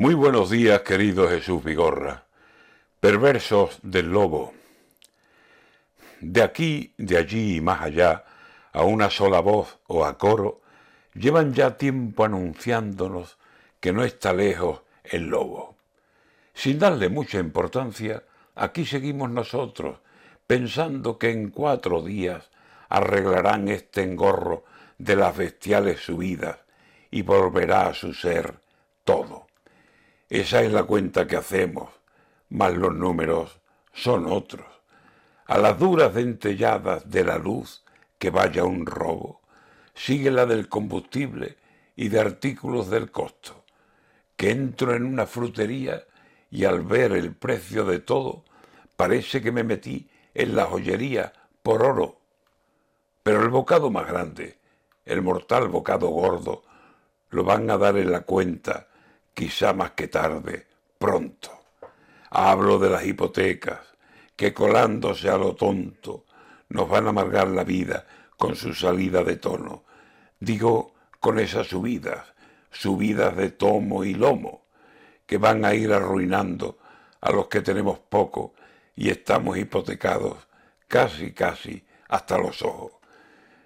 Muy buenos días, querido Jesús Vigorra. Perversos del lobo. De aquí, de allí y más allá, a una sola voz o a coro, llevan ya tiempo anunciándonos que no está lejos el lobo. Sin darle mucha importancia, aquí seguimos nosotros, pensando que en cuatro días arreglarán este engorro de las bestiales subidas y volverá a su ser todo. Esa es la cuenta que hacemos, mas los números son otros. A las duras dentelladas de la luz que vaya un robo, sigue la del combustible y de artículos del costo. Que entro en una frutería y al ver el precio de todo, parece que me metí en la joyería por oro. Pero el bocado más grande, el mortal bocado gordo, lo van a dar en la cuenta quizá más que tarde, pronto. Hablo de las hipotecas, que colándose a lo tonto nos van a amargar la vida con su salida de tono. Digo, con esas subidas, subidas de tomo y lomo, que van a ir arruinando a los que tenemos poco y estamos hipotecados casi, casi hasta los ojos.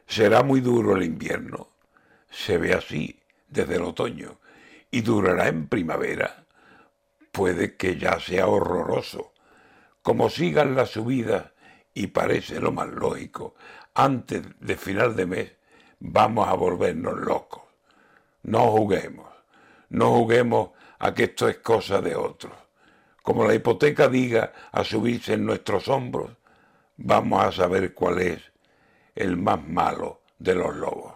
Será muy duro el invierno. Se ve así desde el otoño y durará en primavera, puede que ya sea horroroso. Como sigan las subidas, y parece lo más lógico, antes de final de mes vamos a volvernos locos. No juguemos, no juguemos a que esto es cosa de otros. Como la hipoteca diga a subirse en nuestros hombros, vamos a saber cuál es el más malo de los lobos.